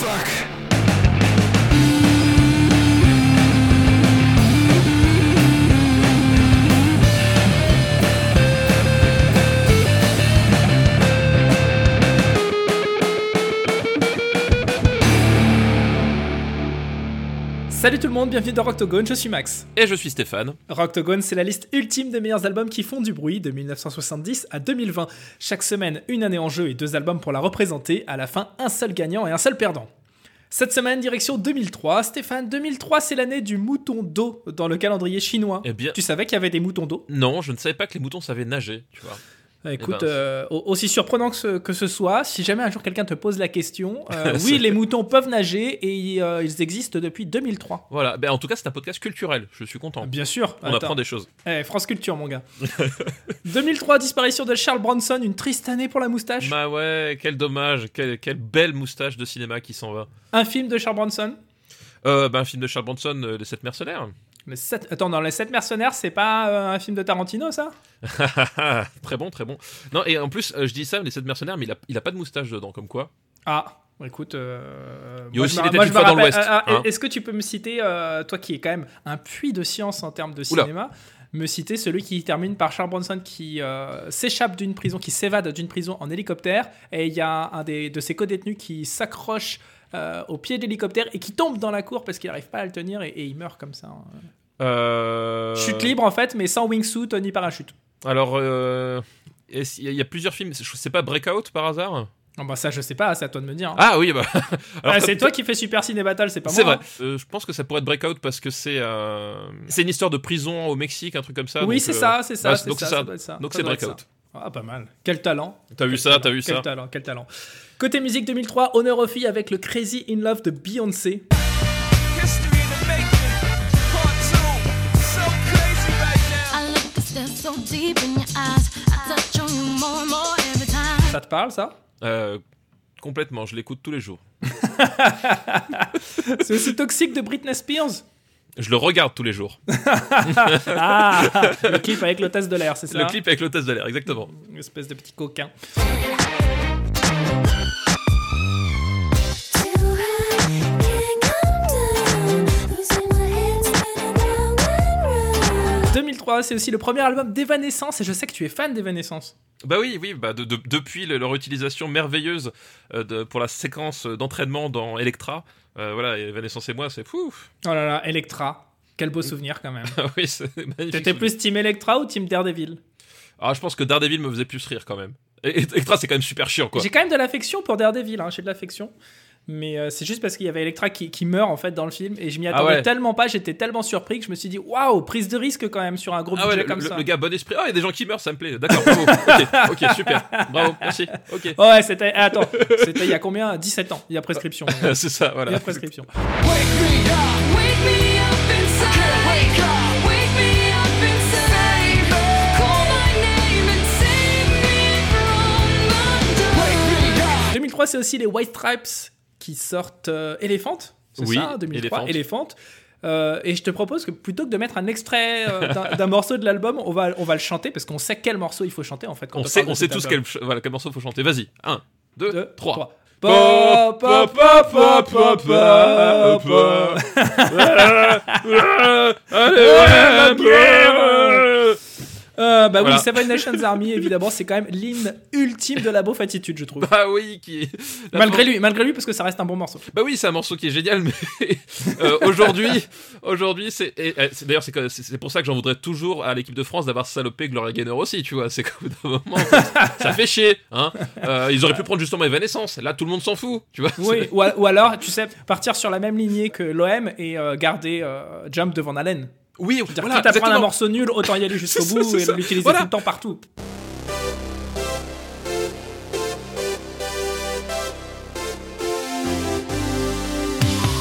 fuck. Salut tout le monde, bienvenue dans Rocktogone, je suis Max. Et je suis Stéphane. Rocktogone, c'est la liste ultime des meilleurs albums qui font du bruit de 1970 à 2020. Chaque semaine, une année en jeu et deux albums pour la représenter. À la fin, un seul gagnant et un seul perdant. Cette semaine, direction 2003. Stéphane, 2003, c'est l'année du mouton d'eau dans le calendrier chinois. Eh bien, Tu savais qu'il y avait des moutons d'eau? Non, je ne savais pas que les moutons savaient nager, tu vois. Écoute, ben, euh, au- aussi surprenant que ce, que ce soit, si jamais un jour quelqu'un te pose la question, euh, oui, les moutons peuvent nager et euh, ils existent depuis 2003. Voilà, ben, en tout cas, c'est un podcast culturel, je suis content. Bien sûr. On Attends. apprend des choses. Eh, France Culture, mon gars. 2003, disparition de Charles Bronson, une triste année pour la moustache. Bah ouais, quel dommage, quelle, quelle belle moustache de cinéma qui s'en va. Un film de Charles Bronson. Ben, un film de Charles Bronson, Les Sept Mercenaires. Les sept... Attends, dans Les 7 mercenaires, c'est pas euh, un film de Tarantino, ça? Très bon, très bon. Non, et en plus, euh, je dis ça, Les Sept Mercenaires, mais il a, il a pas de moustache dedans, comme quoi. Ah, écoute. euh, Il y a aussi Les Têtes dans l'Ouest, ah, ah, hein. Est-ce que tu peux me citer, toi qui es quand même un puits de science en termes de Oula. cinéma, me citer celui qui termine par Charles Bronson qui euh, s'échappe d'une prison, qui s'évade d'une prison en hélicoptère, et il y a un des, de ses co-détenus qui s'accroche euh, au pied de l'hélicoptère et qui tombe dans la cour parce qu'il n'arrive pas à le tenir et, et il meurt comme ça. hein. Euh... Chute libre en fait, mais sans wingsuit ni parachute. Alors, euh, est-ce- il y, a- il y a plusieurs films. Je sais pas, Breakout par hasard? Non, bah ça je sais pas, c'est à toi de me dire. hein. Ah oui, bah. alors, Ah, c'est toi qui fais Super Ciné Battle, c'est pas moi. C'est vrai. hein. Euh, je pense que ça pourrait être Breakout parce que c'est euh, c'est une histoire de prison au Mexique, un truc comme ça. Oui, donc, c'est euh, ça, c'est ça. bah, c'est donc ça, c'est ça. ça doit être ça. Donc Ça c'est doit être Breakout. ça. Ah, pas mal. Quel talent. T'as vu Quel ça, t'as vu Quel ça. talent, quel talent. Côté musique 2003, Honor of Fee avec le Crazy in Love de Beyoncé. Ça te parle, ça? Euh, complètement, je l'écoute tous les jours. C'est aussi toxique de Britney Spears? Je le regarde tous les jours. Ah Le clip avec l'hôtesse de l'air, c'est ça Le clip avec l'hôtesse de l'air, exactement. Une espèce de petit coquin. 2003, c'est aussi le premier album d'Evanescence et je sais que tu es fan d'Evanescence. Bah oui, oui, bah de- de- depuis le- leur utilisation merveilleuse euh, de- pour la séquence d'entraînement dans Electra, euh, voilà, Vanessa et moi, c'est fou. Oh là là, Electra. Quel beau souvenir quand même. Ah oui, c'est magnifique. T'étais plus Team Electra ou Team Daredevil? Ah, je pense que Daredevil me faisait plus rire quand même. Electra, c'est quand même super chiant, quoi. J'ai quand même de l'affection pour Daredevil, hein, j'ai de l'affection. Mais euh, c'est juste parce qu'il y avait Electra qui, qui meurt en fait dans le film et je m'y Ah attendais ouais. tellement pas, j'étais tellement surpris que je me suis dit waouh, prise de risque quand même sur un gros Ah ouais, budget le, comme le- ça. le gars bon esprit. Ah, il y a des gens qui meurent, ça me plaît. D'accord, bravo. ok, ok, super. Bravo, merci. Ok. Oh ouais, c'était. ah, Attends, c'était il y a combien? 17 ans. Il y a prescription. Il c'est ça, y voilà. a prescription. Wake me up. Wake me up inside. Wake up. Wake me up inside. Call my name and save me from the dark. Wake me up. 2003, c'est aussi les White Stripes qui sortent euh, Elephant. C'est Oui, ça, 2003, Elephant. Elephant. Euh, et je te propose que plutôt que de mettre un extrait euh, d'un- morceau de l'album, on va, on va le chanter parce qu'on sait quel morceau il faut chanter en fait. Quand On on, sait, on sait tous quel, voilà, quel morceau faut chanter. Vas-y. 1, 2, Deux, 3. Euh, bah Voilà. oui, Seven Nations Army, évidemment, c'est quand même l'hymne ultime de la beauf attitude, je trouve. Bah oui, qui. Malgré lui, malgré lui, parce que ça reste un bon morceau. Bah oui, c'est un morceau qui est génial, mais euh, aujourd'hui, aujourd'hui, c'est d'ailleurs c'est pour ça que j'en voudrais toujours à l'équipe de France d'avoir salopé Gloria Gaynor aussi, tu vois. C'est bout d'un moment, ça fait chier, hein. Euh, ils auraient pu prendre justement Evanescence. Là, tout le monde s'en fout, tu vois. Oui, ou, ou alors, tu sais, partir sur la même lignée que l'OM et euh, garder Jump devant Allen. Oui, C'est-à-dire, voilà, quitte à prendre un morceau nul, autant y aller jusqu'au bout et l'utiliser Voilà. tout le temps partout.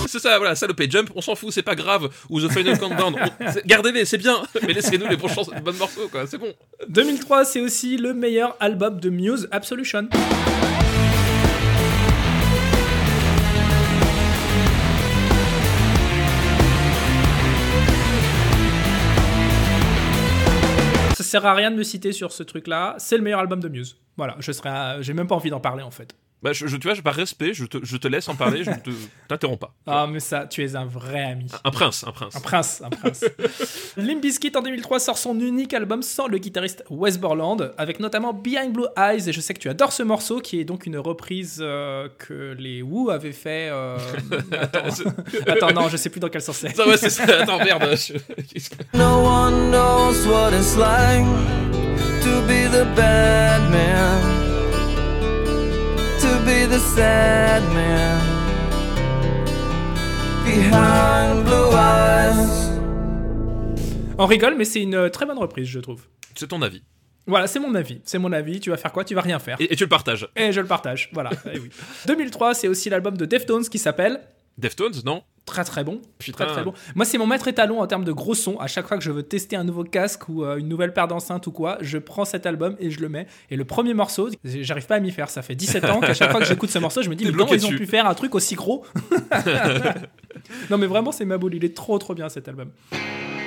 C'est ça, voilà, salopé. Jump, on s'en fout, c'est pas grave. Ou The Final Countdown, gardez-les, c'est bien. Mais laissez-nous les les bons morceaux, quoi. C'est bon. 2003, c'est aussi le meilleur album de Muse, Absolution. Sert à rien de me citer sur ce truc-là. C'est le meilleur album de Muse. Voilà, je serais, à- j'ai même pas envie d'en parler en fait. Bah, je, je- tu vois, je- par respect, je te, je te laisse en parler, je ne te- t'interromps pas. Ah, mais ça, tu es un vrai ami. Un prince, un prince. Un prince, un prince. Limp Bizkit en 2003 sort son unique album sans le guitariste Wes Borland, avec notamment Behind Blue Eyes, et je sais que tu adores ce morceau, qui est donc une reprise euh, que les Who avaient fait. euh, Attends. Attends, non, je sais plus dans quel sens c'est. Ça, ouais, c'est ça. Attends, merde. je- No one knows what it's like to be the bad man, be the sad man behind blue eyes. On rigole, mais c'est une euh, très bonne reprise, je trouve. C'est ton avis. Voilà, c'est mon avis. C'est mon avis. Tu vas faire quoi? Tu vas rien faire. Et, et tu le partages. Et je le partage. Voilà. Eh oui. 2003, c'est aussi l'album de Deftones qui s'appelle Deftones, non très très bon. Putain. Très très bon. Moi, c'est mon maître étalon en termes de gros son. À chaque fois que je veux tester un nouveau casque ou euh, une nouvelle paire d'enceintes ou quoi, je prends cet album et je le mets. Et le premier morceau, j'arrive pas à m'y faire. Ça fait 17 ans qu'à chaque fois que j'écoute ce morceau, je me dis, mais comment bloqué ils ont pu faire un truc aussi gros? Non, mais vraiment, c'est ma boule. Il est trop trop bien cet album. «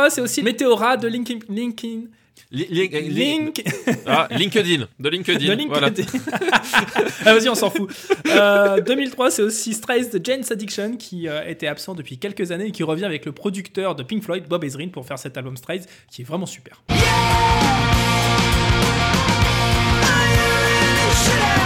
2003, c'est aussi Météora de Linkin... Linkin... Li- li- li- Link... Ah, LinkedIn. De LinkedIn. de LinkedIn. Voilà. ah, vas-y, on s'en fout. Euh, 2003, c'est aussi Strays de Jane's Addiction qui euh, était absent depuis quelques années et qui revient avec le producteur de Pink Floyd, Bob Ezrin, pour faire cet album Strays qui est vraiment super. Just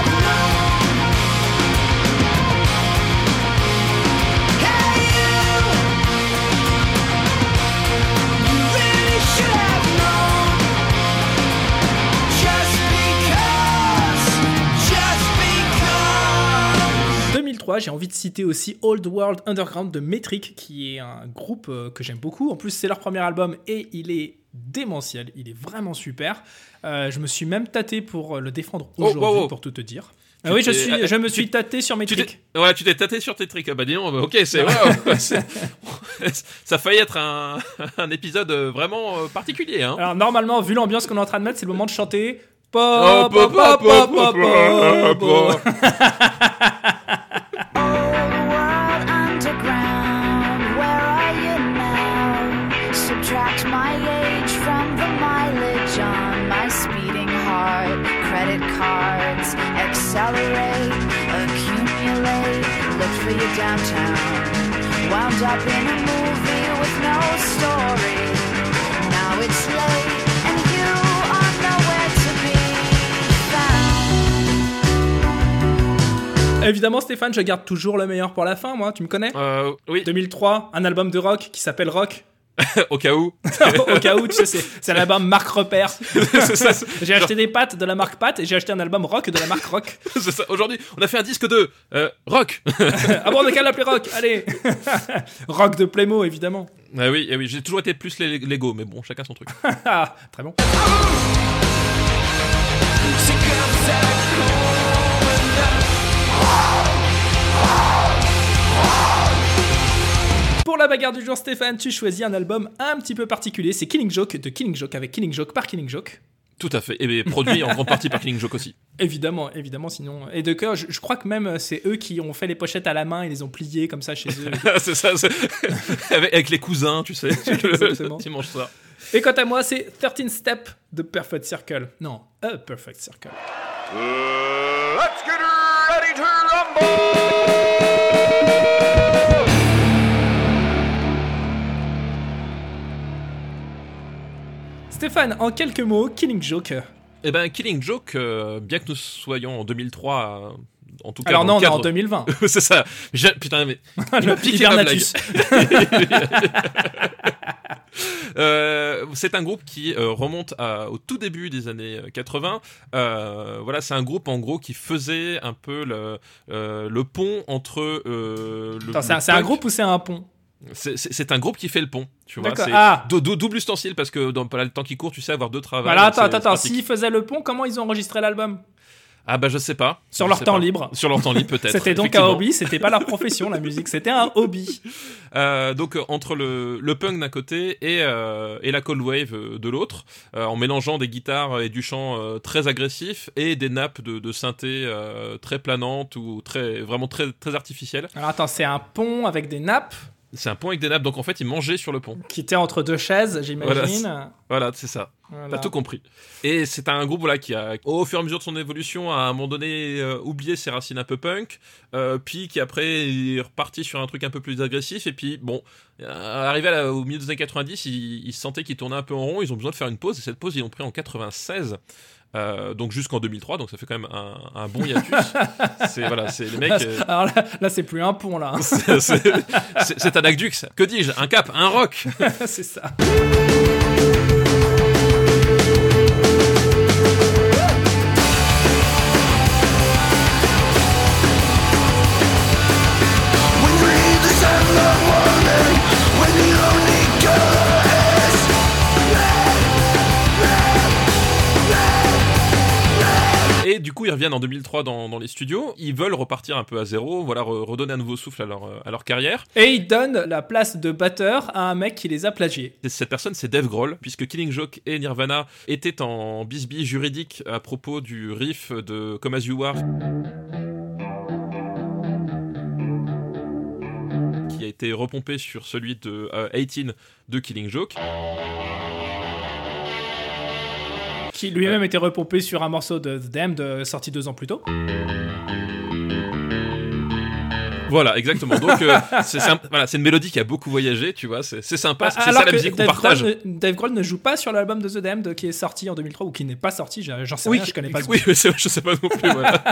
j'ai envie de citer aussi Old World Underground de Metric, qui est un groupe euh, que j'aime beaucoup. En plus, c'est leur premier album et il est démentiel, il est vraiment super. Euh, je me suis même tâté pour euh, le défendre oh, aujourd'hui, pour tout te dire. Oui, je, suis, je me suis tâté sur mes trucs. Ouais, tu t'es tâté sur tes trucs. Ah, bah dis bah, ok, c'est. Wow, ça faillit être un, épisode vraiment particulier. Hein. Alors, normalement, vu l'ambiance qu'on est en train de mettre, c'est le moment de chanter. Downtown. Wound up in a movie with no story. Now it's late and you are nowhere to be found. Évidemment, Stéphane, je garde toujours le meilleur pour la fin, moi, tu me connais? Euh, oui, 2003, un album de rock qui s'appelle Rock. au cas où. Au cas où, tu sais, c'est- c'est l'album Marque Repère. C'est ça, c'est- J'ai acheté des pâtes de la marque Pat et j'ai acheté un album rock de la marque Rock. c'est ça. Aujourd'hui, on a fait un disque de euh, rock. ah bon, on a qu'à l'appeler Rock, allez Rock de Playmo, évidemment. Ah oui, eh oui, j'ai toujours été plus les Lego, mais bon, chacun son truc. Ah, très bon. Pour la bagarre du jour, Stéphane, tu choisis un album un petit peu particulier. C'est Killing Joke de Killing Joke avec Killing Joke par Killing Joke. Tout à fait. Et bien, produit en grande partie par Killing Joke aussi. Évidemment, évidemment, sinon. Et de cœur, je, je crois que même euh, c'est eux qui ont fait les pochettes à la main et les ont pliées comme ça chez eux. c'est ça, avec, avec les cousins, tu sais. Exactement. tu manges ça. Et quant à moi, c'est 13 Step de Perfect Circle. Non, A Perfect Circle. Let's get ready to rumble! Stéphane, en quelques mots, Killing Joke. Eh ben, Killing Joke, euh, bien que nous soyons en 2003, euh, en tout cas. Alors non, le on est en cadre- 2020. c'est ça. Putain, mais. m'a piqué ma blague. Hibernatus. Euh, c'est un groupe qui remonte à- au tout début des années euh, 80. Euh, voilà, c'est un groupe en gros qui faisait un peu le, le pont entre. le, Attends, c'est un- le groupe ou c'est un pont? C'est- un groupe qui fait le pont. Tu vois, Ah. dou- dou- double ustensile parce que dans le temps qui court, tu sais avoir deux travaux. Voilà, attends, attends. S'ils faisaient le pont, comment ils ont enregistré l'album Ah bah je sais pas. Sur leur temps pas. libre. Sur leur temps libre peut-être. C'était donc un hobby, c'était pas leur profession la musique, c'était un hobby. Euh, donc euh, entre le, le punk d'un côté et, euh, et la cold wave euh, de l'autre, euh, en mélangeant des guitares et du chant euh, très agressif et des nappes de, de synthé très planantes ou très vraiment très très artificielles. Alors attends, c'est un pont avec des nappes C'est un pont avec des nappes, donc en fait ils mangeaient sur le pont. qui était entre deux chaises, j'imagine. Voilà, c'est ça. Voilà. T'as tout compris. Et c'est un groupe voilà, qui a, au fur et à mesure de son évolution, à un moment donné, euh, oublié ses racines un peu punk, euh, puis qui après est reparti sur un truc un peu plus agressif, et puis bon, euh, arrivé à la- au milieu des années 90, ils, ils sentaient qu'ils tournaient un peu en rond, ils ont besoin de faire une pause, et cette pause ils l'ont pris en 96. Euh, donc jusqu'en 2003, donc ça fait quand même un, un bon hiatus. c'est voilà, c'est les mecs. euh, Alors là, là, c'est plus un pont là, hein. c'est un aqueduc. Que dis-je? Un cap, un rock. c'est ça. Du coup, ils reviennent en 2003 dans, dans les studios. Ils veulent repartir un peu à zéro, voilà, re- redonner un nouveau souffle à leur, euh, à leur carrière. Et ils donnent la place de batteur à un mec qui les a plagiés. Et cette personne, c'est Dave Grohl, puisque Killing Joke et Nirvana étaient en bisbille juridique à propos du riff de Come As You Are. qui a été repompé sur celui de euh, 18 de Killing Joke. Lui-même était repompé sur un morceau de The Damned euh, sorti deux ans plus tôt. Voilà, exactement. Donc, euh, c'est un- voilà, c'est une mélodie qui a beaucoup voyagé, tu vois. C'est c'est sympa, c'est ça Ah, la que musique qu'on Dave partage. Grohl, ne, Dave Grohl ne joue pas sur l'album de The Damned qui est sorti en 2003 ou qui n'est pas sorti, j'en sais rien, je connais pas oui, je sais pas non plus. voilà.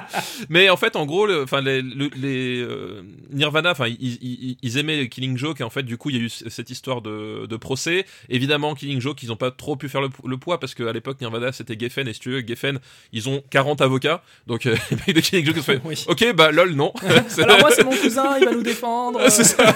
mais en fait, en gros, le- enfin les, le- les euh, Nirvana, enfin ils, ils- ils aimaient Killing Joke et en fait, du coup, il y a eu cette histoire de, de procès. Évidemment, Killing Joke, ils ont pas trop pu faire le, le poids parce qu'à l'époque, Nirvana, c'était Geffen et si tu veux, Geffen, ils ont 40 avocats, donc euh, les mecs de Killing Joke, se fait, Oui. ok, bah lol, non. C'est- Alors moi c'est mon cousin, il va nous défendre. c'est ça.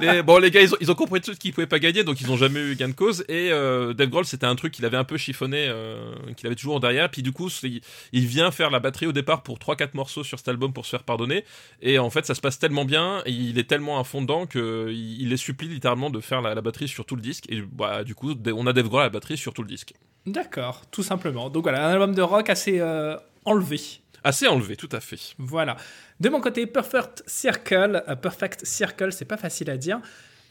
Les- bon, les gars, ils ont, ils ont compris tout qu'ils pouvaient pas gagner, donc ils ont jamais eu gain de cause. Et euh, Dave Grohl, c'était un truc qu'il avait un peu chiffonné, euh, qu'il avait toujours en derrière. Puis du coup, il, il vient faire la batterie au départ pour 3-4 morceaux sur cet album pour se faire pardonner. Et en fait, ça se passe tellement bien, et il est tellement à fond dedans que il, il les supplie littéralement de faire la, la batterie sur tout le disque. Et bah, du coup, on a Dave Grohl à la batterie sur tout le disque. D'accord, tout simplement. Donc voilà, un album de rock assez euh, enlevé. Assez enlevé, tout à fait. Voilà. De mon côté, Perfect Circle. euh, Perfect Circle, c'est pas facile à dire.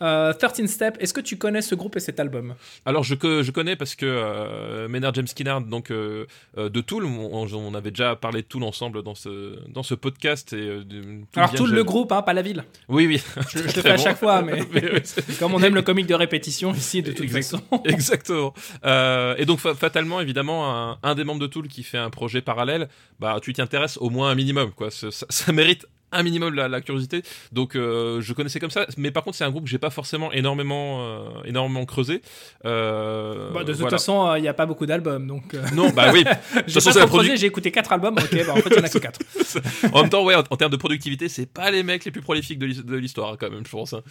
Euh, 13 Step, est-ce que tu connais ce groupe et cet album? Alors je, je connais parce que euh, Maynard James Skinner donc euh, euh, de Tool, on, on avait déjà parlé de Tool ensemble dans ce dans ce podcast et euh, de- Tool Alors de- le groupe, hein, pas la ville. Oui oui. Je, Très fais à bon. chaque fois, mais Mais oui, c'est- comme on aime le comique de répétition ici, de toute Exact- façon. Exactement. Euh, et donc fa- fatalement évidemment un, un des membres de Tool qui fait un projet parallèle, bah tu t'y intéresses au moins un minimum quoi. Ça, ça- ça mérite un minimum la, la curiosité. Donc euh, je connaissais comme ça, mais par contre c'est un groupe que j'ai pas forcément énormément euh, énormément creusé. Euh, Bah, de toute voilà. façon, il n'y a pas beaucoup d'albums, donc Non bah oui. J'ai j'ai écouté 4 albums, ok, bah en fait il n'y en a que 4. En même temps, ouais, en, en termes de productivité, c'est pas les mecs les plus prolifiques de l'histoire, quand même, je pense. hein.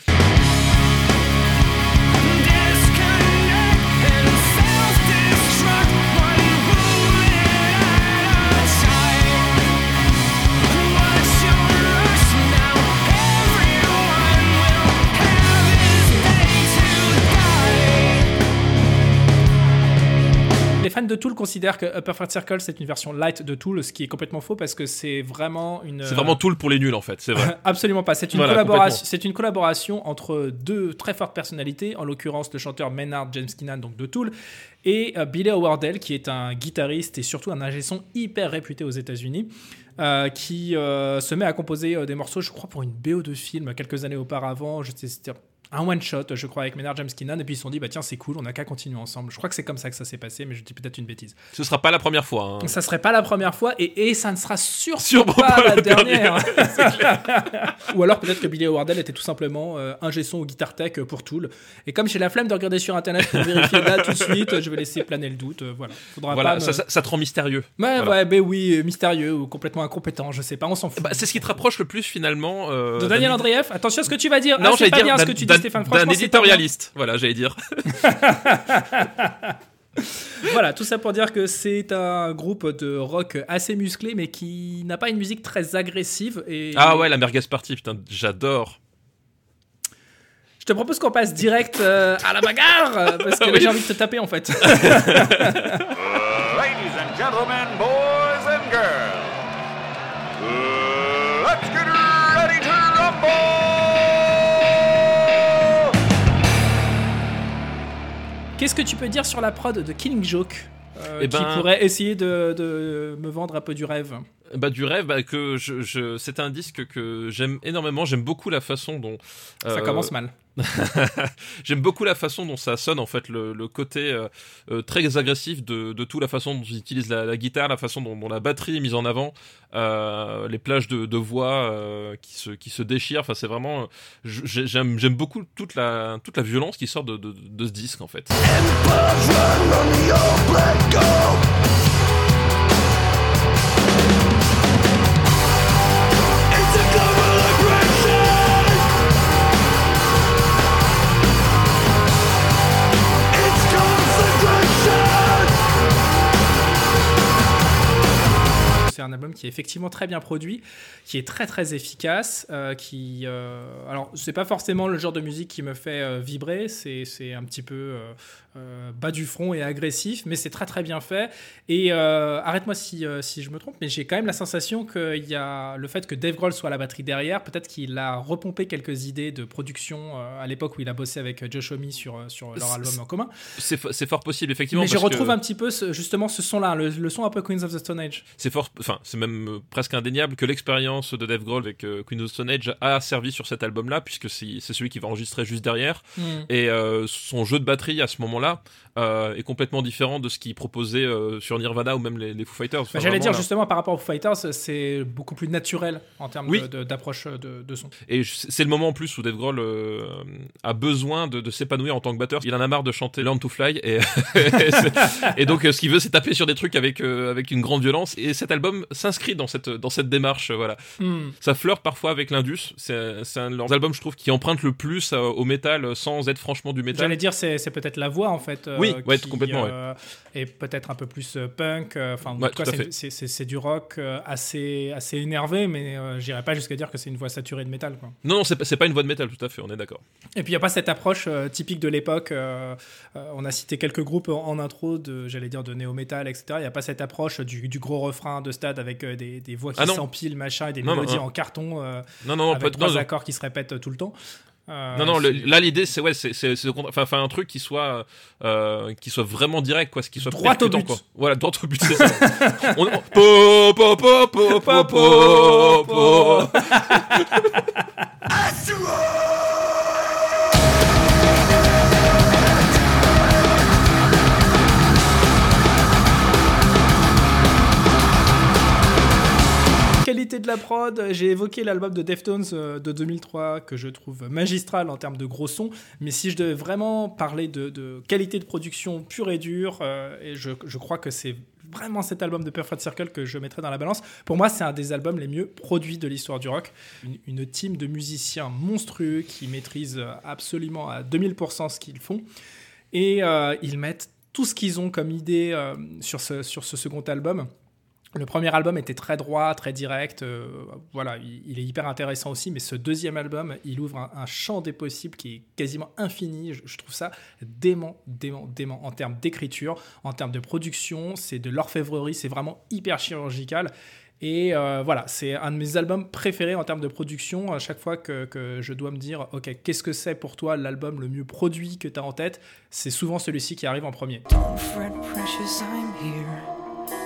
Fans de Tool considèrent que A Perfect Circle c'est une version light de Tool, ce qui est complètement faux parce que c'est vraiment une. C'est vraiment Tool pour les nuls, en fait, c'est vrai. Absolument pas. C'est une, Voilà, collaboration, complètement. c'est une collaboration entre deux très fortes personnalités, en l'occurrence le chanteur Maynard James Keenan, donc de Tool, et euh, Billy Howardell, qui est un guitariste et surtout un ingé son hyper réputé aux États-Unis, euh, qui euh, se met à composer euh, des morceaux, je crois, pour une BO de film quelques années auparavant. Je sais, c'était un one shot, je crois, avec Maynard James Keenan, et puis ils se sont dit, bah tiens, c'est cool, on a qu'à continuer ensemble. Je crois que c'est comme ça que ça s'est passé, mais je dis peut-être une bêtise. Ce sera pas la première fois. hein. Ça serait pas la première fois et, et ça ne sera sûrement, pas, pas la la dernière. Ou alors peut-être que Billy Wardell était tout simplement euh, un son ou guitare tech euh, pour Tool. Et comme j'ai la flemme de regarder sur internet pour vérifier là tout de suite, je vais laisser planer le doute. euh, voilà. Faudra Voilà, pas me- ça, te rend mystérieux. Ouais, voilà. ouais, ben oui, euh, mystérieux ou complètement incompétent, je sais pas, on s'en fout. Bah, c'est ce qui te rapproche le plus, finalement. euh, de Daniel Andreev, attention à ce que tu vas dire. Non, ah, j'allais pas dire bien ce que tu dis, Stéphane. d'un éditorialiste. Voilà, j'allais dire. Voilà, tout ça pour dire que c'est un groupe de rock assez musclé, mais qui n'a pas une musique très agressive. Et Ah ouais, la merguez party, putain, j'adore. Je te propose qu'on passe direct euh, à la bagarre, parce que Oui. j'ai envie de te taper en fait. Ladies and gentlemen, boys and girls, let's get ready to rumble! Qu'est-ce que tu peux dire sur la prod de Killing Joke? Euh, Eh qui ben- pourrait essayer de, de me vendre un peu du rêve Bah du rêve, bah, que je, je- c'est un disque que j'aime énormément. J'aime beaucoup la façon dont Ça euh, commence mal. J'aime beaucoup la façon dont ça sonne en fait, le, le côté euh, très agressif de, de tout, la façon dont ils utilisent la, la guitare, la façon dont, dont la batterie est mise en avant, euh, les plages de, de voix euh, qui, se, qui se déchirent. Enfin, c'est vraiment, j'ai- j'aime j'aime beaucoup toute la, toute la violence qui sort de, de, de ce disque en fait. Qui est effectivement très bien produit, qui est très très efficace, euh, qui euh, alors c'est pas forcément le genre de musique qui me fait euh, vibrer, c'est c'est un petit peu euh, bas du front et agressif, mais c'est très très bien fait. Et euh, arrête-moi si euh, si je me trompe, mais j'ai quand même la sensation qu'il y a le fait que Dave Grohl soit à la batterie derrière, peut-être qu'il a repompé quelques idées de production à l'époque où il a bossé avec Josh Homme sur sur leur album en commun. C'est fo- c'est fort possible, effectivement. Mais je parce que- retrouve un petit peu ce- justement ce son-là, le, le son un peu Queens of the Stone Age. c'est fort, enfin c'est même presque indéniable que l'expérience de Dave Grohl avec euh, Queen of the Stone Age a servi sur cet album-là, puisque c'est celui qui va enregistrer juste derrière. Et euh, son jeu de batterie à ce moment-là euh, est complètement différent de ce qu'il proposait euh, sur Nirvana ou même les, les Foo Fighters. Enfin, Bah, J'allais dire là. justement par rapport aux Fighters, c'est beaucoup plus naturel en termes Oui. de- de- d'approche de, de son. Et c'est le moment en plus où Dave Grohl euh, a besoin de, de s'épanouir en tant que batteur. Il en a marre de chanter Learn to Fly et, et donc euh, ce qu'il veut c'est taper sur des trucs avec euh, avec une grande violence. Et cet album s'inscrit dans cette dans cette démarche. euh, voilà, Hmm. ça flirte parfois avec l'indus. C'est un de leurs albums je trouve qui emprunte le plus euh, au métal euh, sans être franchement du métal. J'allais dire c'est peut-être la voix en fait. euh, Oui, ouais, qui, complètement, ouais. euh, Et peut-être un peu plus punk. Enfin, en Ouais, c'est- du rock euh, assez assez énervé, mais j'irais pas jusqu'à dire que c'est une voix saturée de métal. Quoi. Non, non, c'est pas- pas une voix de métal, tout à fait, on est d'accord. Et puis il n'y a pas cette approche typique de l'époque. on a cité quelques groupes en, intro de, j'allais dire, de néo-metal, etc. Il n'y a pas cette approche du, du gros refrain de stade avec des, des voix qui Ah s'empilent, machin, et des Non, mélodies non. en carton Non, non, avec pas- trois accords qui se répètent tout le temps. Euh, Non, non, le- c'est- là l'idée c'est ouais, c'est enfin un truc qui soit euh, qui soit vraiment direct quoi, ce qui soit Droit au but. quoi. Voilà, droit au but, c'est ça. on- po, po, po, po, po, po, po. la j'ai évoqué l'album de Deftones euh, de 2003 que je trouve magistral en termes de gros son, mais si je devais vraiment parler de, qualité de production pure et dure, euh, et je, crois que c'est vraiment cet album de Perfect Circle que je mettrais dans la balance. Pour moi, c'est un des albums les mieux produits de l'histoire du rock. Une, team de musiciens monstrueux qui maîtrisent absolument à 2000% ce qu'ils font. Et euh, ils mettent tout ce qu'ils ont comme idée sur ce second album. Le premier album était très droit, très direct. euh, voilà, il, est hyper intéressant aussi. Mais ce deuxième album, il ouvre un, champ des possibles qui est quasiment infini. Je, trouve ça dément, dément, dément en termes d'écriture, en termes de production. C'est de l'orfèvrerie. C'est vraiment hyper chirurgical. Et euh, voilà, c'est un de mes albums préférés en termes de production. À chaque fois que, que je dois me dire, OK, qu'est-ce que c'est pour toi l'album le mieux produit que tu as en tête? C'est souvent celui-ci qui arrive en premier. Precious, I'm here.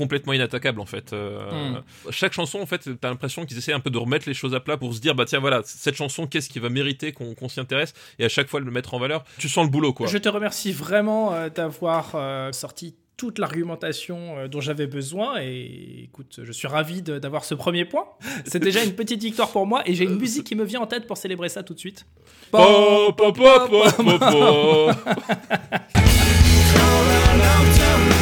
complètement inattaquable en fait. Euh, Chaque chanson en fait, t'as l'impression qu'ils essaient un peu de remettre les choses à plat pour se dire bah tiens voilà cette chanson qu'est-ce qui va mériter qu'on s'y intéresse et à chaque fois le mettre en valeur. Tu sens le boulot quoi. Je te remercie vraiment euh, d'avoir euh, sorti toute l'argumentation dont j'avais besoin. Et écoute, je suis ravi d'avoir ce premier point. C'est déjà une petite victoire pour moi. Et j'ai une musique qui me vient en tête pour célébrer ça tout de suite.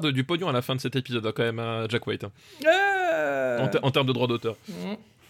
De- du pognon à la fin de cet épisode, hein, quand même, à Jack White, hein, Euh, en, ter- en termes de droit d'auteur.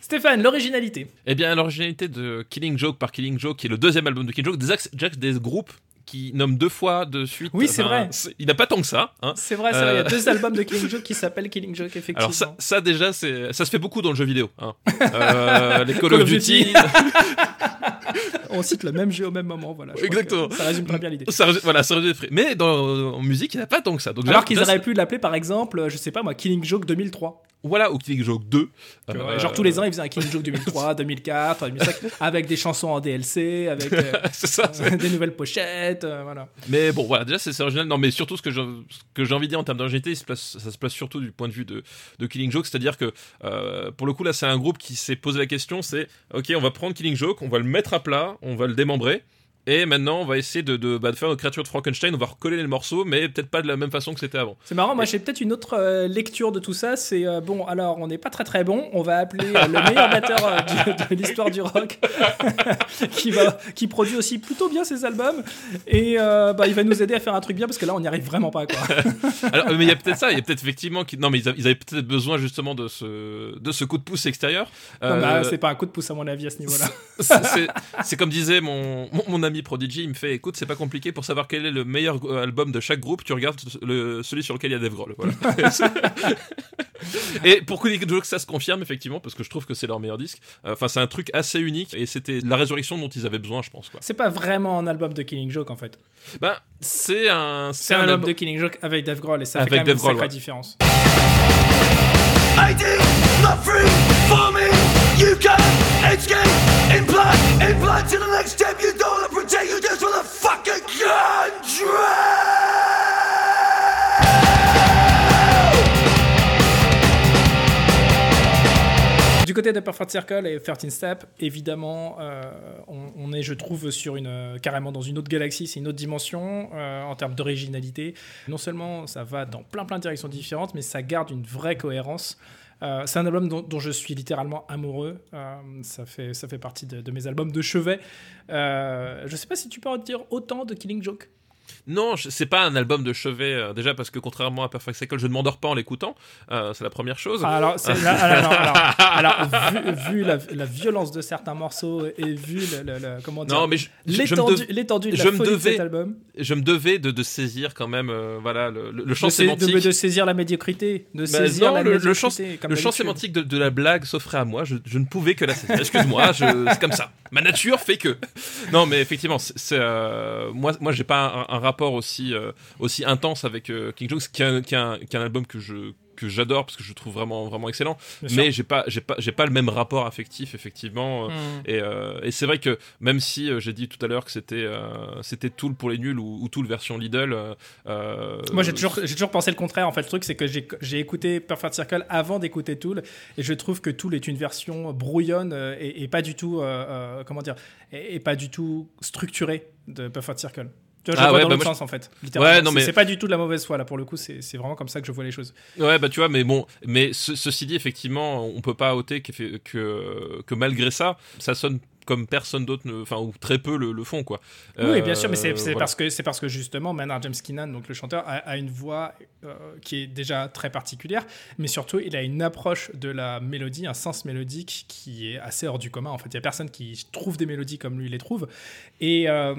Stéphane, l'originalité. Eh bien, l'originalité de Killing Joke par Killing Joke, qui est le deuxième album de Killing Joke, des, Jack, des groupes qui nomment deux fois de suite. Oui, c'est vrai. Il n'a pas tant que ça. Hein. C'est vrai, vrai, il y a Euh. deux albums de Killing Joke qui s'appellent Killing Joke, effectivement. Alors ça, ça déjà, ça se fait beaucoup dans le jeu vidéo. Hein. Euh, les Call, Call of Duty. Duty. On cite le même jeu au même moment, voilà. Exactement. Ça résume très bien l'idée. voilà, ça résume. Mais dans, en musique, il n'y a pas tant que ça. Donc, Alors qu'ils auraient pu l'appeler par exemple, je sais pas moi, Killing Joke 2003. Voilà, ou Killing Joke 2. Tu vois, Euh, Genre tous les ans, ils faisaient un Killing Joke 2003, 2004, 2005, avec des chansons en DLC, avec euh, ça. des nouvelles pochettes, euh. Mais bon, voilà, déjà, c'est original. Non, mais surtout, ce que j'ai envie de dire en termes d'originalité, ça se place surtout du point de vue de, de Killing Joke. C'est-à-dire que, euh, pour le coup, là, c'est un groupe qui s'est posé la question c'est, OK, on va prendre Killing Joke, on va le mettre à plat, on va le démembrer. Et maintenant, on va essayer de, de, bah, de faire notre créature de Frankenstein. On va recoller les morceaux, mais peut-être pas de la même façon que c'était avant. C'est marrant, moi j'ai peut-être une autre euh, lecture de tout ça. C'est euh, bon, alors on n'est pas très très bon. On va appeler euh, le meilleur batteur du- de l'histoire du rock, qui va, qui produit aussi plutôt bien ses albums, et bah, il va nous aider à faire un truc bien parce que là on n'y arrive vraiment pas quoi. Alors, mais il y a peut-être ça. Il y a peut-être effectivement. qui- Non, mais ils, avaient peut-être besoin justement de ce, de ce coup de pouce extérieur. Non, mais, Euh, ah, c'est pas un coup de pouce à mon avis à ce niveau-là. c'est- comme disait mon, mon, mon ami Prodigy, il me fait écoute, c'est pas compliqué pour savoir quel est le meilleur euh, album de chaque groupe, tu regardes le, celui sur lequel il y a Dave Grohl. Voilà. et pour Killing Joke, ça se confirme effectivement, parce que je trouve que c'est leur meilleur disque. Euh, Enfin, c'est un truc assez unique et c'était la résurrection dont ils avaient besoin, je pense. Quoi. C'est pas vraiment un album de Killing Joke en fait. Ben, c'est un, C'est un album de Killing Joke avec Dave Grohl et ça Avec fait quand même Dave une Grohl, sacrée ouais. différence. Côté de Perfect Circle et 13 Step, évidemment, euh, on, est, je trouve, sur une, euh, carrément dans une autre galaxie, c'est une autre dimension euh, en termes d'originalité. Non seulement ça va dans plein plein de directions différentes, mais ça garde une vraie cohérence. C'est un album dont, je suis littéralement amoureux. Ça, fait, ça fait partie de, de mes albums de chevet. Euh, je sais pas si tu peux en dire autant de Killing Joke. Non, c'est pas un album de chevet, euh, déjà parce que contrairement à Perfect Cycle, je ne m'endors pas en l'écoutant. Euh, c'est la première chose. Ah, alors, vu, vu la, la violence de certains morceaux et vu le, le- le- comment dire, non, mais je l'étendue de la je me folie de devais- cet album. je me devais de, de saisir quand même euh, voilà, le, le- champ de, sais- de- sémantique. de saisir la médiocrité, de Bah, saisir non, la le, le médiocrité. champ, le champ sémantique de, de la blague s'offrait à moi, je, je ne pouvais que la saisir. Excuse-moi, c'est comme ça. Ma nature fait que. Non, mais effectivement, c'est, euh, moi, moi, j'ai pas un, rapport aussi, euh, aussi intense avec euh, King Jones, qui est un, qui est un- qui est un album que je que j'adore parce que je trouve vraiment vraiment excellent Bien mais j'ai pas j'ai pas j'ai pas le même rapport affectif effectivement euh, Hmm. et, euh, et c'est vrai que même si euh, j'ai dit tout à l'heure que c'était euh, c'était Tool pour les nuls ou, ou Tool version Lidl euh, Moi, j'ai toujours, j'ai toujours pensé le contraire. En fait, le truc, c'est que j'ai, j'ai écouté Perfect Circle avant d'écouter Tool, et je trouve que Tool est une version brouillonne et, et pas du tout, euh, euh, comment dire, et, et pas du tout structurée de Perfect Circle. Tu vois, je Ah vois ouais, dans bah l'autre sens, en fait. littéralement. Ouais, non, C'est- mais- c'est pas du tout de la mauvaise foi, là, pour le coup. C'est, c'est vraiment comme ça que je vois les choses. Ouais, bah tu vois, mais bon, mais ce- ceci dit, effectivement, on peut pas ôter que, que, que malgré ça, ça sonne comme personne d'autre, enfin, ou très peu le, le font, quoi. Oui, bien sûr, mais c'est Euh, voilà. parce que c'est parce que justement Maynard James Keenan, donc le chanteur, a, a une voix euh, qui est déjà très particulière, mais surtout il a une approche de la mélodie, un sens mélodique qui est assez hors du commun. En fait, il y a personne qui trouve des mélodies comme lui les trouve, et euh,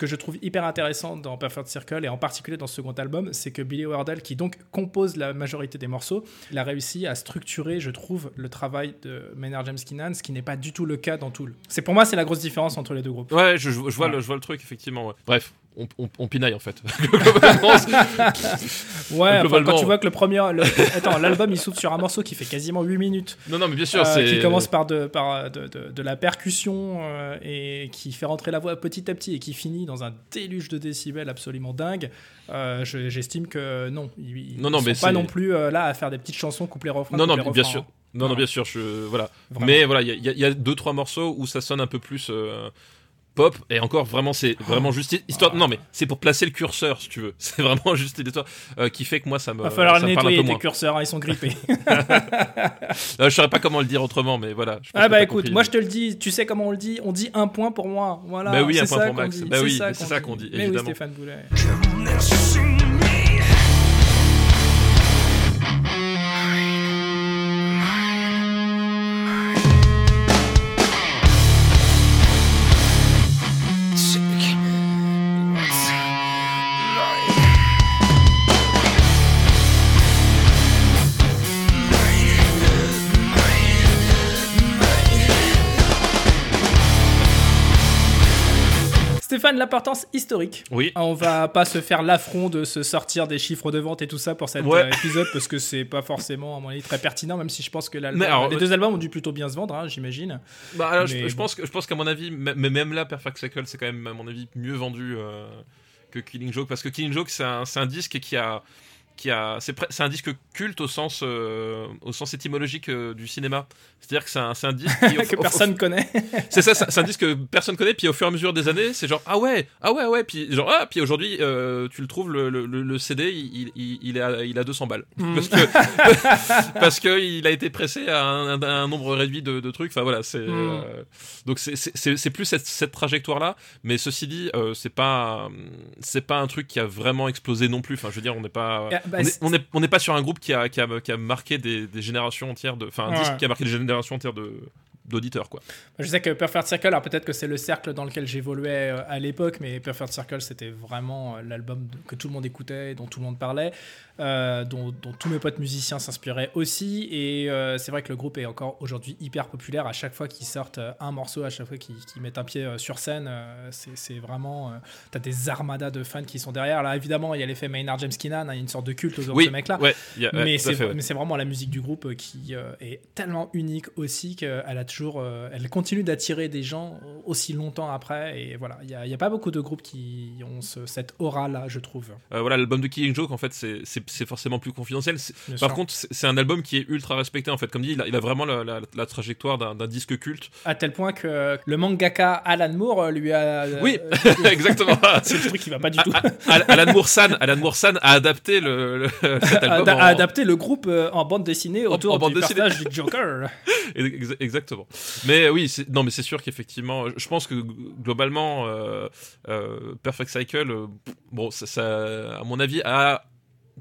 que je trouve hyper intéressant dans Perfect Circle et en particulier dans ce second album, c'est que Billy Wardell, qui donc compose la majorité des morceaux, il a réussi à structurer, je trouve, le travail de Maynard James Keenan, ce qui n'est pas du tout le cas dans Tool. C'est pour moi c'est la grosse différence entre les deux groupes. Ouais, je, je vois, le, je vois le truc, effectivement. ouais. Bref, on, on, on pinaille en fait. Ouais, enfin, quand tu vois que le premier. le- Attends, l'album il s'ouvre sur un morceau qui fait quasiment 8 minutes. non, non, mais bien sûr, euh, c'est. qui commence par, de, par euh, de, de- de la percussion euh, et qui fait rentrer la voix petit à petit et qui finit dans un déluge de décibels absolument dingue. Euh, je- J'estime que non, ils, Non, non, mais pas non plus là à faire des petites chansons couplet refrain. Non, non, bien sûr. Non, non, bien sûr, je. Voilà. Vraiment. Mais voilà, il y, y a- il y a deux, trois morceaux où ça sonne un peu plus. euh, Pop et encore vraiment c'est vraiment juste histoire non mais c'est pour placer le curseur si tu veux c'est vraiment juste l'histoire euh, qui fait que moi ça me Va falloir ça me nettoyer tes curseurs, hein, ils sont grippés. Euh, je saurais pas comment le dire autrement mais voilà je pense ah bah écoute, compris. moi je te le dis, tu sais comment on le dit On dit un point pour moi. Voilà. Bah oui, c'est un point ça pour qu'on Max. dit, Bah oui, c'est ça qu'on dit, Mais oui, évidemment. Stéphane Boulet. Stéphane, l'importance historique. oui On va pas se faire l'affront de se sortir des chiffres de vente et tout ça pour cet Ouais. euh, épisode parce que c'est pas forcément à mon avis très pertinent même si je pense que alors, les euh, deux albums ont dû plutôt bien se vendre hein, j'imagine. Bah, alors, Mais je bon. pense que je pense qu'à mon avis, mais même là, Perfect Cycle, c'est quand même à mon avis mieux vendu euh, que Killing Joke parce que Killing Joke, c'est un, c'est un disque qui a qui a c'est un disque culte au sens euh, au sens étymologique euh, du cinéma. C'est-à-dire que c'est un, disque qui, au- que au- personne connaît. c'est ça, c'est un disque que personne connaît, puis au fur et à mesure des années, c'est genre ah ouais, ah ouais, ouais, puis genre ah, puis aujourd'hui euh, tu le trouves le, le, le- CD, il, il, il, est à, il a 200 balles Mm. parce que parce que il a été pressé à un, un nombre réduit de, de trucs. Enfin voilà, c'est Mm. euh, donc c'est- plus cette, cette trajectoire là, mais ceci dit, c'est pas c'est pas un truc qui a vraiment explosé non plus. Enfin je veux dire, on n'est pas bah, on n'est pas sur un groupe qui a qui a, qui a marqué des, des générations entières de enfin un Ouais. disque qui a marqué des générations entières de d'auditeurs quoi. Je sais que Perfect Circle, alors peut-être que c'est le cercle dans lequel j'évoluais euh, à l'époque, mais Perfect Circle, c'était vraiment euh, l'album de- que tout le monde écoutait, dont tout le monde parlait, euh, dont, dont tous mes potes musiciens s'inspiraient aussi. Et euh, c'est vrai que le groupe est encore aujourd'hui hyper populaire. À chaque fois qu'ils sortent un morceau, à chaque fois qu'ils mettent un pied sur scène, c'est vraiment. T'as des armadas de fans qui sont derrière. Là, évidemment, il y a l'effet Maynard James Keenan, hein, il y a une sorte de culte de Oui, ce mec-là. ouais, ouais, mais c'est ouais. vraiment la musique du groupe qui est tellement unique aussi qu'elle a toujours euh, elle continue d'attirer des gens aussi longtemps après et voilà il y a, pas beaucoup de groupes qui ont ce- cette aura là je trouve Euh, voilà, l'album de Killing Joke, en fait, c'est- forcément plus confidentiel. Par sûr. contre, c'est un album qui est ultra respecté, en fait. Comme dit, il a, il a vraiment la, la- la trajectoire d'un disque culte. à tel point que le mangaka Alan Moore euh, lui a Oui, exactement. c'est le truc qui va pas du tout Alan Moore-san Alan Moore-san a adapté le, le- cet a, album a en- adapté le groupe en bande dessinée autour en bande du dessinée. personnage du Joker Ex- Exactement. Mais oui, c'est- non, mais c'est sûr qu'effectivement, je pense que globalement, euh, euh, Perfect Cycle, euh, bon, ça, ça, à mon avis, a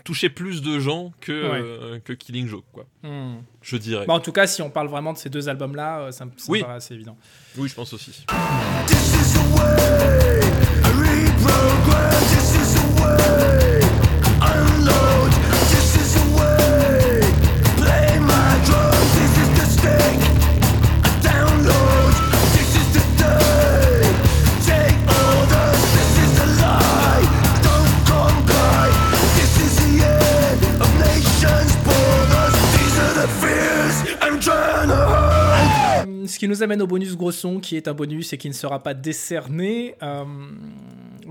touché plus de gens que, Ouais. euh, que Killing Joke, quoi. Hmm. Je dirais. Bah, en tout cas si on parle vraiment de ces deux albums là ça, me- ça Oui. me paraît assez évident Oui, je pense aussi. This is the way I reprogram. This is the way I Ce qui nous amène au bonus gros son, qui est un bonus et qui ne sera pas décerné. Euh,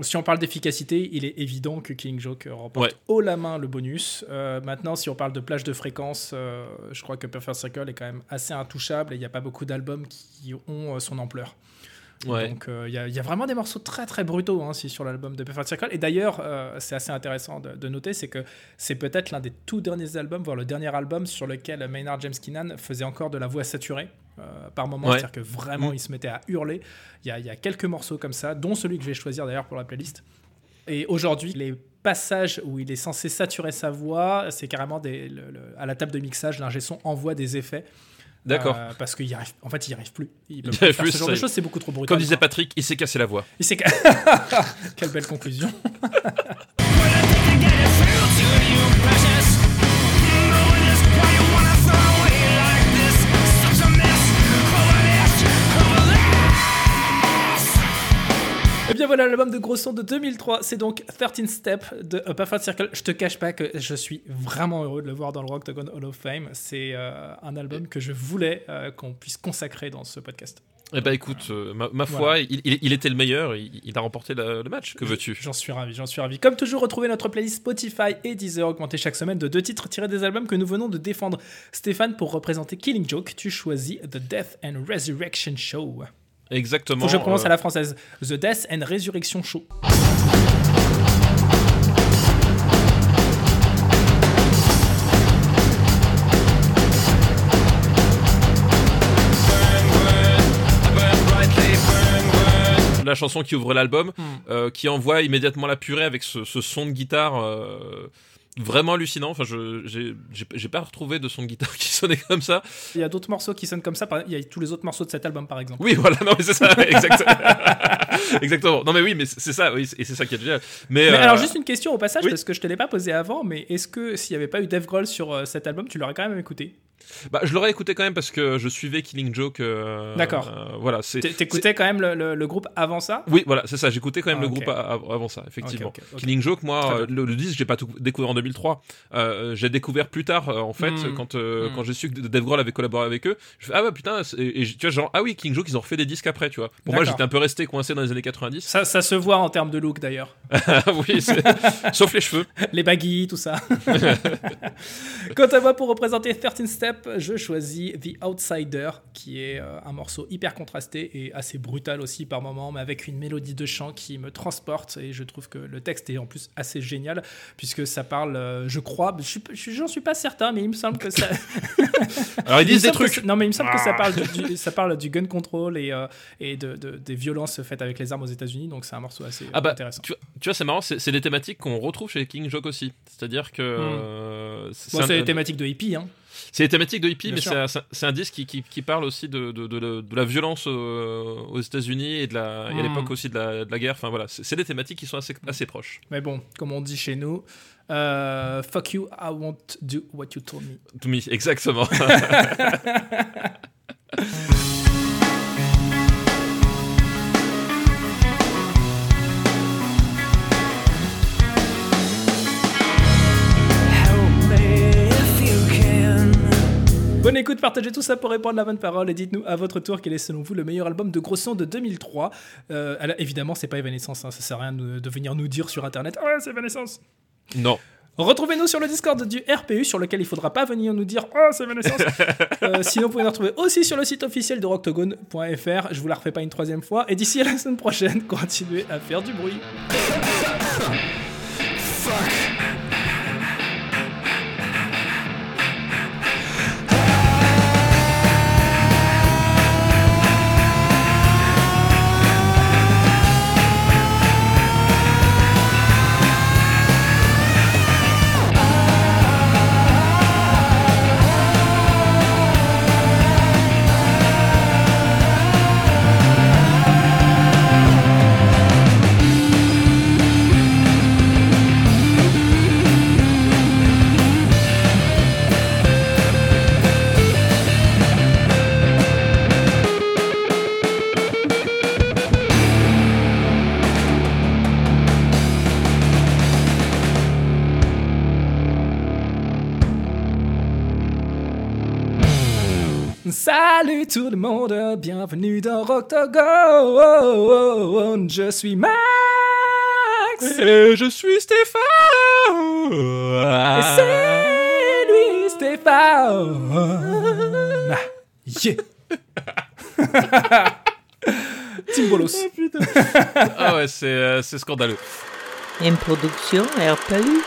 si on parle d'efficacité, il est évident que King Joke remporte Ouais. haut la main le bonus. Euh, maintenant, si on parle de plage de fréquence, euh, je crois que Perfect Circle est quand même assez intouchable et il n'y a pas beaucoup d'albums qui ont son ampleur. Ouais. Donc il y, a- il y a vraiment des morceaux très très brutaux hein, sur l'album de Perfect Circle. Et d'ailleurs, c'est assez intéressant de, de noter, c'est que c'est peut-être l'un des tout derniers albums, voire le dernier album sur lequel Maynard James Keenan faisait encore de la voix saturée euh, par moment. Ouais. C'est-à-dire que vraiment Mm. il se mettait à hurler. Il y, a, il y a quelques morceaux comme ça, dont celui que je vais choisir d'ailleurs pour la playlist. Et aujourd'hui, les passages où il est censé saturer sa voix, c'est carrément des, le- le- à la table de mixage, l'ingé son envoie des effets. D'accord. Euh, parce qu'il arrive, en fait, il n'y arrive plus. Il peut Il plus arrive faire plus, ce genre de choses, c'est beaucoup trop brutal. Comme disait. Patrick, il s'est cassé la voix. Il s'est- Quelle belle conclusion. voilà l'album de gros son de 2003. C'est donc 13 Step de Perfect Circle. Je te cache pas que je suis vraiment heureux de le voir dans le Rocktagon Hall of Fame. C'est euh, un album que je voulais euh, qu'on puisse consacrer dans ce podcast. Eh ben écoute, euh, ma, ma foi, Voilà. il, il- il était le meilleur, il, il a remporté la- le match. Que veux-tu? J'en suis ravi, j'en suis ravi. Comme toujours, retrouvez notre playlist Spotify et Deezer augmentée chaque semaine de deux titres tirés des albums que nous venons de défendre. Stéphane, pour représenter Killing Joke, tu choisis The Death and Resurrection Show. Exactement. Faut que je prononce euh, à la française. The Death and Resurrection Show. la chanson qui ouvre l'album, Hmm. euh, qui envoie immédiatement la purée avec ce, ce son de guitare euh, vraiment hallucinant. Enfin, je j'ai- pas retrouvé de son de guitare qui sonnait comme ça. Il y a d'autres morceaux qui sonnent comme ça. Il y a tous les autres morceaux de cet album, par exemple. Oui, voilà, non mais c'est ça, exactement. exactement. Non mais oui, mais c'est ça, oui, et c'est ça qui est génial. Mais, Mais euh, alors, juste une question au passage, oui. parce que je te l'ai pas posé avant, mais est-ce que s'il n'y avait pas eu Dave Grohl sur euh, cet album, tu l'aurais quand même écouté? Bah, je l'aurais écouté quand même parce que je suivais Killing Joke. euh, D'accord. euh, voilà, c'est. T'écoutais quand même le, le- le groupe avant ça? Oui, voilà, c'est ça. J'écoutais quand même Ah, le groupe a- a- avant ça, effectivement. Killing Joke, moi, euh, le, le disque, j'ai pas tout découvert en 2003. Euh, j'ai découvert plus tard, euh, en fait, Mm. quand euh, Mm. quand j'ai su que Dave Grohl avait collaboré avec eux. Je fais ah ouais putain, c'est- et, et tu vois genre ah oui Killing Joke, ils ont refait des disques après, tu vois. Pour moi, j'étais un peu resté coincé dans les années 90. ça, ça se voit en termes de look d'ailleurs. Oui, sauf les cheveux. les baguilles, tout ça. Quant à moi, pour représenter 13 Step, je choisis The Outsider, qui est euh, un morceau hyper contrasté et assez brutal aussi par moments, mais avec une mélodie de chant qui me transporte. Et je trouve que le texte est en plus assez génial, puisque ça parle, euh, je crois, je j'en suis pas certain, mais il me semble que ça. Alors ils Il disent des trucs. non, mais il me semble que ça parle du, du- ça parle du gun control et, euh, et de, de- des violences faites avec les armes aux États-Unis, donc c'est un morceau assez Ah bah, intéressant. tu vois, tu vois, c'est marrant, c'est des thématiques qu'on retrouve chez King Joke aussi. C'est-à-dire que euh, c'est Bon, un- les thématiques de hippie, hein. C'est des thématiques de hippie, Bien mais c'est un- disque qui, qui, qui parle aussi de, de, de, la- de la violence euh, aux États-Unis et, de la, et à Mm. l'époque aussi de la, de la guerre. Enfin voilà, c'est c'est des thématiques qui sont assez, assez proches. Mais bon, comme on dit chez nous, euh, fuck you, I won't do what you told me. To me, exactement. Bonne écoute, partagez tout ça pour répondre la bonne parole et dites-nous à votre tour quel est selon vous le meilleur album de gros son de 2003. Euh, alors, évidemment, c'est pas Evanescence, hein, ça sert à rien de, de venir nous dire sur internet Ouais, c'est Evanescence. non. Retrouvez-nous sur le Discord du RPU sur lequel il faudra pas venir nous dire Oh, c'est Evanescence. Euh, sinon, vous pouvez nous retrouver aussi sur le site officiel de rocktogone.fr. Je vous la refais pas une troisième fois. Et d'ici à la semaine prochaine, continuez à faire du bruit. Tout le monde, bienvenue dans Rocktogone. Je suis Max. Et je suis Stéphane. Et c'est lui, Stéphane. Ah, yeah. Tim Bolos. Ah ouais, c'est euh, c'est scandaleux. Une production RPU.